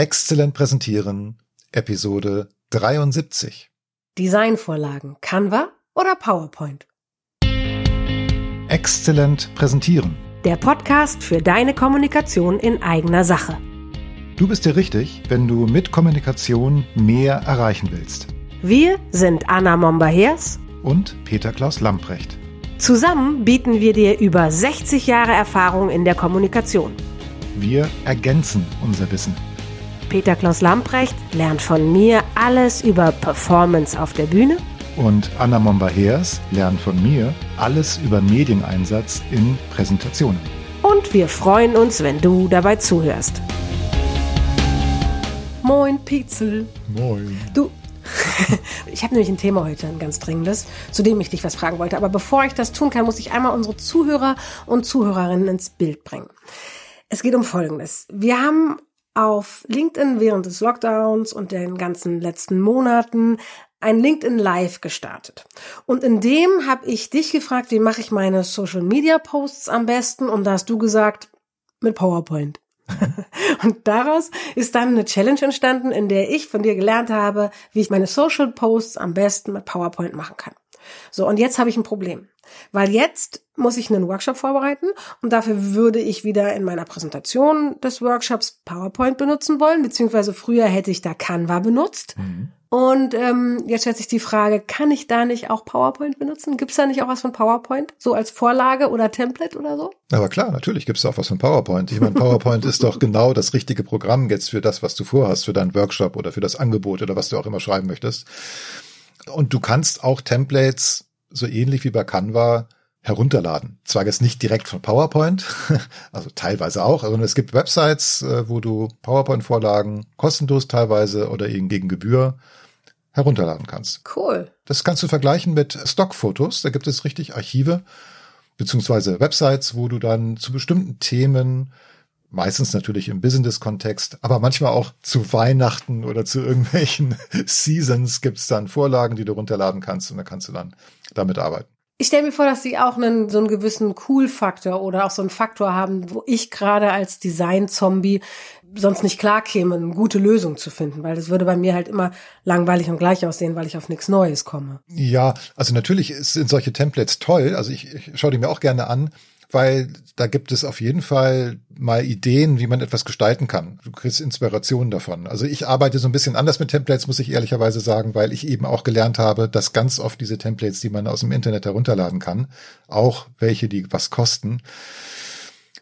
Exzellent präsentieren, Episode 73. Designvorlagen, Canva oder PowerPoint? Exzellent präsentieren. Der Podcast für deine Kommunikation in eigener Sache. Du bist dir richtig, wenn du mit Kommunikation mehr erreichen willst. Wir sind Anna Momba-Hers Und Peter Klaus Lamprecht. Zusammen bieten wir dir über 60 Jahre Erfahrung in der Kommunikation. Wir ergänzen unser Wissen. Peter Klaus Lamprecht lernt von mir alles über Performance auf der Bühne Und Anna Momba-Hers lernt von mir alles über Medieneinsatz in Präsentationen. und wir freuen uns, wenn du dabei zuhörst. Moin, Pizel. Moin. Du, ich habe nämlich ein Thema heute, ein ganz dringendes, zu dem ich dich was fragen wollte. Aber bevor ich das tun kann, muss ich einmal unsere Zuhörer und Zuhörerinnen ins Bild bringen. Es geht um Folgendes. Wir haben auf LinkedIn während des Lockdowns und den ganzen letzten Monaten ein LinkedIn Live gestartet. Und in dem habe ich dich gefragt, wie mache ich meine Social Media Posts am besten? Und da hast du gesagt, mit PowerPoint. Und daraus ist dann eine Challenge entstanden, in der ich von dir gelernt habe, wie ich meine Social Posts am besten mit PowerPoint machen kann. So, und jetzt habe ich ein Problem. Weil jetzt muss ich einen Workshop vorbereiten und dafür würde ich wieder in meiner Präsentation des Workshops PowerPoint benutzen wollen, beziehungsweise früher hätte ich da Canva benutzt. Und ähm, jetzt stellt sich die Frage, kann ich da nicht auch PowerPoint benutzen? Gibt es da nicht auch was von PowerPoint? So als Vorlage oder Template oder so? Aber klar, natürlich gibt es auch was von PowerPoint. Ich meine, PowerPoint ist doch genau das richtige Programm jetzt für das, was du vorhast, für deinen Workshop oder für das Angebot oder was du auch immer schreiben möchtest. Und du kannst auch Templates so ähnlich wie bei Canva herunterladen. Zwar jetzt nicht direkt von PowerPoint, also teilweise auch, sondern es gibt Websites, äh, wo du PowerPoint-Vorlagen kostenlos teilweise oder eben gegen Gebühr herunterladen kannst. Cool. Das kannst du vergleichen mit Stockfotos. Da gibt es richtig Archive beziehungsweise Websites, wo du dann zu bestimmten Themen, meistens natürlich im Business-Kontext, aber manchmal auch zu Weihnachten oder zu irgendwelchen Seasons gibt's dann Vorlagen, die du runterladen kannst und da kannst du dann damit arbeiten. Ich stelle mir vor, dass sie auch einen, so einen gewissen Cool-Faktor oder auch so einen Faktor haben, wo ich gerade als Design-Zombie sonst nicht klar käme, eine gute Lösung zu finden, weil das würde bei mir halt immer langweilig und gleich aussehen, weil ich auf nichts Neues komme. Ja, also natürlich sind solche Templates toll. Also ich, ich schaue die mir auch gerne an, weil da gibt es auf jeden Fall mal Ideen, wie man etwas gestalten kann. Du kriegst Inspirationen davon. Also ich arbeite so ein bisschen anders mit Templates, muss ich ehrlicherweise sagen, weil ich eben auch gelernt habe, dass ganz oft diese Templates, die man aus dem Internet herunterladen kann, auch welche, die was kosten,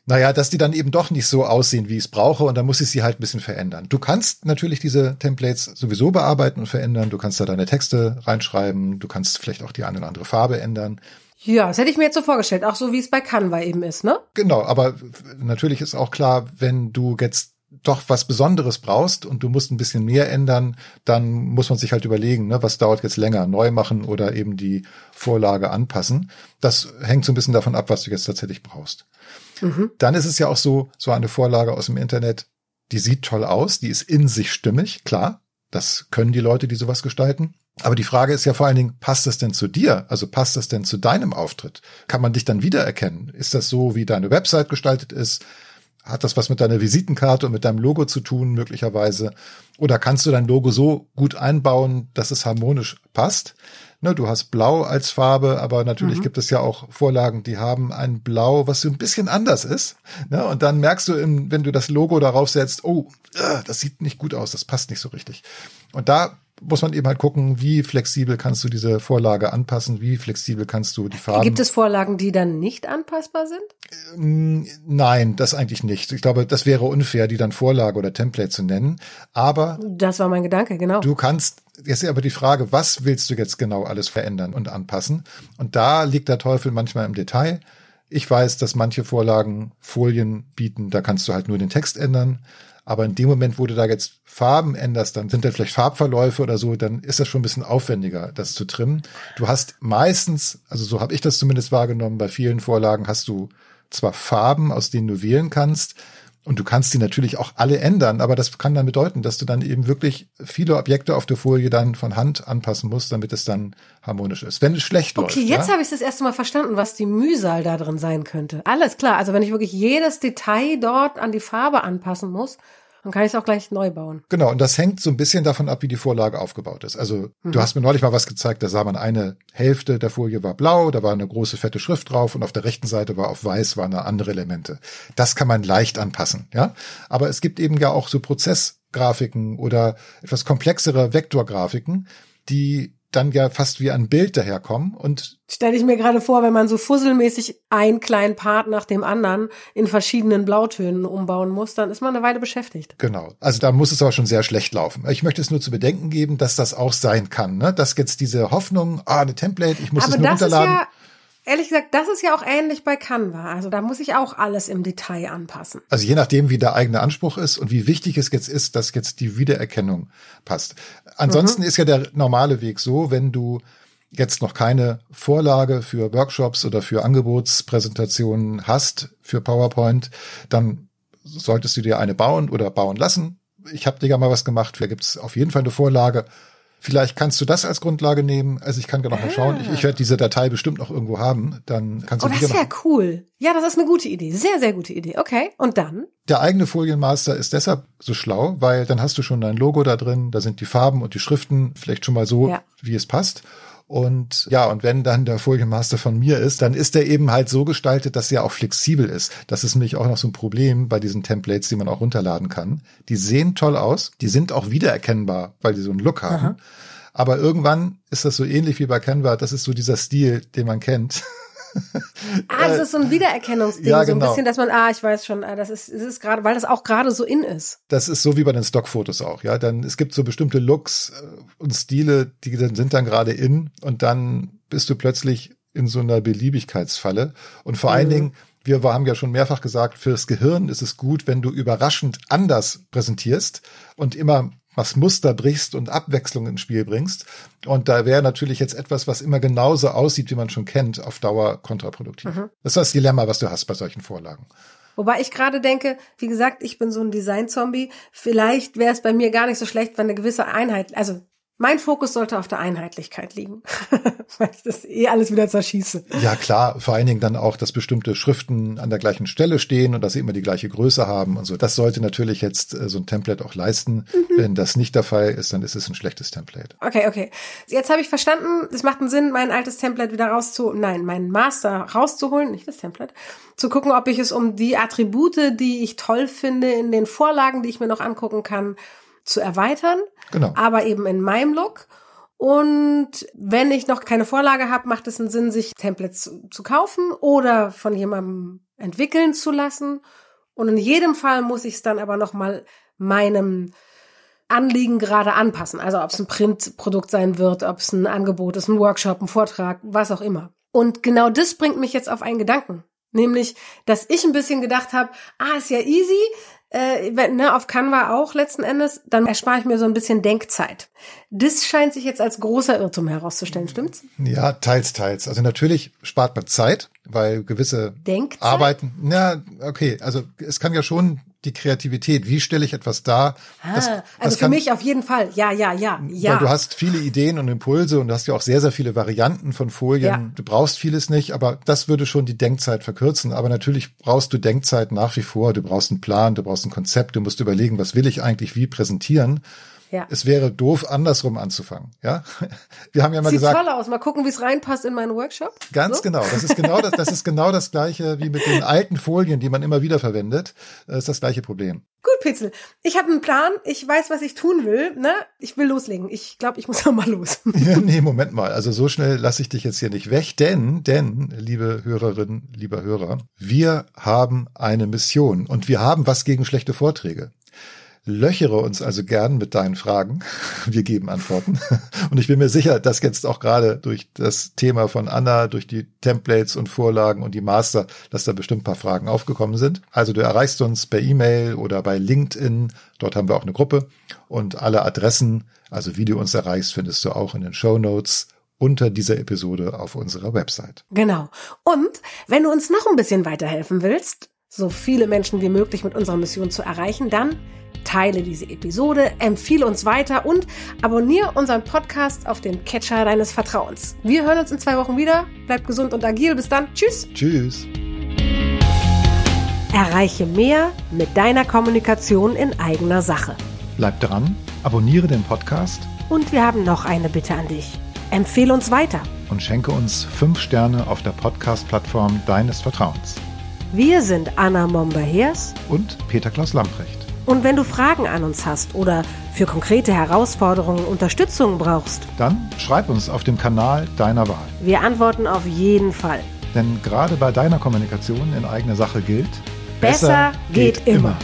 naja, dass die dann eben doch nicht so aussehen, wie ich es brauche und dann muss ich sie halt ein bisschen verändern. Du kannst natürlich diese Templates sowieso bearbeiten und verändern. Du kannst da deine Texte reinschreiben. Du kannst vielleicht auch die eine oder andere Farbe ändern. Ja, das hätte ich mir jetzt so vorgestellt, auch so wie es bei Canva eben ist, ne? Genau, aber natürlich ist auch klar, wenn du jetzt doch was Besonderes brauchst und du musst ein bisschen mehr ändern, dann muss man sich halt überlegen, ne, was dauert jetzt länger, neu machen oder eben die Vorlage anpassen. Das hängt so ein bisschen davon ab, was du jetzt tatsächlich brauchst. Dann ist es ja auch so, so eine Vorlage aus dem Internet, die sieht toll aus, die ist in sich stimmig, klar. Das können die Leute, die sowas gestalten. Aber die Frage ist ja vor allen Dingen, passt das denn zu dir? Also passt das denn zu deinem Auftritt? Kann man dich dann wiedererkennen? Ist das so, wie deine Website gestaltet ist? Hat das was mit deiner Visitenkarte und mit deinem Logo zu tun, möglicherweise? Oder kannst du dein Logo so gut einbauen, dass es harmonisch passt? Ne, du hast Blau als Farbe, aber natürlich gibt es ja auch Vorlagen, die haben ein Blau, was so ein bisschen anders ist. Ne, und dann merkst du, wenn du das Logo darauf setzt, oh, äh, das sieht nicht gut aus, das passt nicht so richtig. Und da muss man eben halt gucken, wie flexibel kannst du diese Vorlage anpassen, wie flexibel kannst du die Farben. Gibt es Vorlagen, die dann nicht anpassbar sind? Nein, das eigentlich nicht. Ich glaube, das wäre unfair, die dann Vorlage oder Template zu nennen. Aber Das war mein Gedanke, genau. du kannst, jetzt ist aber die Frage, was willst du jetzt genau alles verändern und anpassen? Und da liegt der Teufel manchmal im Detail. Ich weiß, dass manche Vorlagen Folien bieten, da kannst du halt nur den Text ändern. Aber in dem Moment, wo du da jetzt Farben änderst, dann sind da vielleicht Farbverläufe oder so, dann ist das schon ein bisschen aufwendiger, das zu trimmen. Du hast meistens, also so habe ich das zumindest wahrgenommen, bei vielen Vorlagen hast du zwar Farben, aus denen du wählen kannst, und du kannst die natürlich auch alle ändern, aber das kann dann bedeuten, dass du dann eben wirklich viele Objekte auf der Folie dann von Hand anpassen musst, damit es dann harmonisch ist. Wenn es schlecht Okay, läuft. jetzt ja? habe ich das erste Mal verstanden, was die Mühsal da drin sein könnte. Alles klar. Also wenn ich wirklich jedes Detail dort an die Farbe anpassen muss, Dann kann ich es auch gleich neu bauen. Genau, und das hängt so ein bisschen davon ab, wie die Vorlage aufgebaut ist. Also mhm. du hast mir neulich mal was gezeigt, da sah man eine Hälfte der Folie war blau, da war eine große fette Schrift drauf und auf der rechten Seite war auf weiß waren andere Elemente. Das kann man leicht anpassen, ja. Aber es gibt eben ja auch so Prozessgrafiken oder etwas komplexere Vektorgrafiken, die dann ja fast wie ein Bild daherkommen und stelle ich mir gerade vor, wenn man so fusselmäßig einen kleinen Part nach dem anderen in verschiedenen Blautönen umbauen muss, dann ist man eine Weile beschäftigt. Genau. Also da muss es aber schon sehr schlecht laufen. Ich möchte es nur zu bedenken geben, dass das auch sein kann, ne? Dass jetzt diese Hoffnung, ah, eine Template, ich muss aber es nur runterladen. Ja Ehrlich gesagt, das ist ja auch ähnlich bei Canva. Also da muss ich auch alles im Detail anpassen. Also je nachdem, wie der eigene Anspruch ist und wie wichtig es jetzt ist, dass jetzt die Wiedererkennung passt. Ansonsten mhm. ist ja der normale Weg so, wenn du jetzt noch keine Vorlage für Workshops oder für Angebotspräsentationen hast für PowerPoint, dann solltest du dir eine bauen oder bauen lassen. Ich habe dir ja mal was gemacht, da gibt's auf jeden Fall eine Vorlage Vielleicht kannst du das als Grundlage nehmen. Also ich kann gerne noch mal schauen. Ich, ich werde diese Datei bestimmt noch irgendwo haben. Dann kannst du Oh, das wäre cool. Ja, das ist eine gute Idee. Sehr, sehr gute Idee. Okay. Und dann? Der eigene Folienmaster ist deshalb so schlau, weil dann hast du schon dein Logo da drin. Da sind die Farben und die Schriften vielleicht schon mal so, ja. wie es passt. Und ja, und wenn dann der Folienmaster von mir ist, dann ist er eben halt so gestaltet, dass er auch flexibel ist. Das ist nämlich auch noch so ein Problem bei diesen Templates, die man auch runterladen kann. Die sehen toll aus, die sind auch wiedererkennbar, weil die so einen Look haben. Aha. Aber irgendwann ist das so ähnlich wie bei Canva, das ist so dieser Stil, den man kennt. ah, das ist so ein Wiedererkennungsding, ja, genau. so ein genau. bisschen, dass man, ah, ich weiß schon, ah, das ist, das ist gerade, weil das auch gerade so in ist. Das ist so wie bei den Stockfotos auch, ja. Dann es gibt so bestimmte Looks äh, und Stile, die sind dann gerade in und dann bist du plötzlich in so einer Beliebigkeitsfalle. Und vor mhm. allen Dingen, wir haben ja schon mehrfach gesagt, fürs Gehirn ist es gut, wenn du überraschend anders präsentierst und immer was Muster brichst und Abwechslung ins Spiel bringst. Und da wäre natürlich jetzt etwas, was immer genauso aussieht, wie man schon kennt, auf Dauer kontraproduktiv. Mhm. Das ist das Dilemma, was du hast bei solchen Vorlagen. Wobei ich gerade denke, wie gesagt, ich bin so ein Design-Zombie. Vielleicht wäre es bei mir gar nicht so schlecht, wenn eine gewisse Einheit, also mein Fokus sollte auf der Einheitlichkeit liegen, weil ich das eh alles wieder zerschieße. Ja klar, vor allen Dingen dann auch, dass bestimmte Schriften an der gleichen Stelle stehen und dass sie immer die gleiche Größe haben und so. Das sollte natürlich jetzt äh, so ein Template auch leisten. Mhm. Wenn das nicht der Fall ist, dann ist es ein schlechtes Template. Okay, okay. Jetzt habe ich verstanden, es macht einen Sinn, mein altes Template wieder rauszu, nein, meinen Master rauszuholen, nicht das Template, zu gucken, ob ich es um die Attribute, die ich toll finde in den Vorlagen, die ich mir noch angucken kann, zu erweitern. Genau. Aber eben in meinem Look. Und wenn ich noch keine Vorlage habe, macht es einen Sinn, sich Templates zu, zu kaufen oder von jemandem entwickeln zu lassen. Und in jedem Fall muss ich es dann aber noch mal meinem Anliegen gerade anpassen. Also ob es ein Printprodukt sein wird, ob es ein Angebot ist, ein Workshop, ein Vortrag, was auch immer. Und genau das bringt mich jetzt auf einen Gedanken. Nämlich, dass ich ein bisschen gedacht habe, ah, ist ja easy, äh, ne, auf Canva auch letzten Endes, dann erspare ich mir so ein bisschen Denkzeit. Das scheint sich jetzt als großer Irrtum herauszustellen, stimmt's? Ja, teils, teils. Also natürlich spart man Zeit, weil gewisse Denkzeit? Arbeiten, na, okay, also es kann ja schon die Kreativität. Wie stelle ich etwas dar? Ah, das, also das für kann, mich auf jeden Fall. Ja, ja, ja, ja. Weil du hast viele Ideen und Impulse und du hast ja auch sehr, sehr viele Varianten von Folien. Ja. Du brauchst vieles nicht, aber das würde schon die Denkzeit verkürzen. Aber natürlich brauchst du Denkzeit nach wie vor. Du brauchst einen Plan, du brauchst ein Konzept, du musst überlegen, was will ich eigentlich wie präsentieren. Ja. Es wäre doof, andersrum anzufangen. Ja, wir haben ja mal Sieht gesagt. Sieht toll aus. Mal gucken, wie es reinpasst in meinen Workshop. Ganz so? genau. Das ist genau das. Das ist genau das gleiche wie mit den alten Folien, die man immer wieder verwendet. Das ist das gleiche Problem. Gut, Pitzel. Ich habe einen Plan. Ich weiß, was ich tun will. Ne? Ich will loslegen. Ich glaube, ich muss noch mal los. Ja, nee, Moment mal. Also so schnell lasse ich dich jetzt hier nicht weg, denn, denn, liebe Hörerinnen, lieber Hörer, wir haben eine Mission und wir haben was gegen schlechte Vorträge. Löchere uns also gern mit deinen Fragen. Wir geben Antworten. Und ich bin mir sicher, dass jetzt auch gerade durch das Thema von Anna, durch die Templates und Vorlagen und die Master, dass da bestimmt ein paar Fragen aufgekommen sind. Also du erreichst uns per E-Mail oder bei LinkedIn. Dort haben wir auch eine Gruppe. Und alle Adressen, also wie du uns erreichst, findest du auch in den Show Notes unter dieser Episode auf unserer Website. Genau. Und wenn du uns noch ein bisschen weiterhelfen willst, so viele Menschen wie möglich mit unserer Mission zu erreichen, dann teile diese Episode, empfehle uns weiter und abonniere unseren Podcast auf den Catcher deines Vertrauens. Wir hören uns in zwei Wochen wieder. Bleibt gesund und agil. Bis dann. Tschüss. Tschüss. Erreiche mehr mit deiner Kommunikation in eigener Sache. Bleib dran, abonniere den Podcast Und wir haben noch eine Bitte an dich. Empfehle uns weiter. und schenke uns fünf Sterne auf der Podcast-Plattform deines Vertrauens. Wir sind Anna Momber-Hers Und Peter Klaus Lamprecht. Und wenn du Fragen an uns hast oder für konkrete Herausforderungen Unterstützung brauchst, Dann schreib uns auf dem Kanal deiner Wahl. wir antworten auf jeden Fall. Denn gerade bei deiner Kommunikation in eigener Sache gilt, Besser geht immer.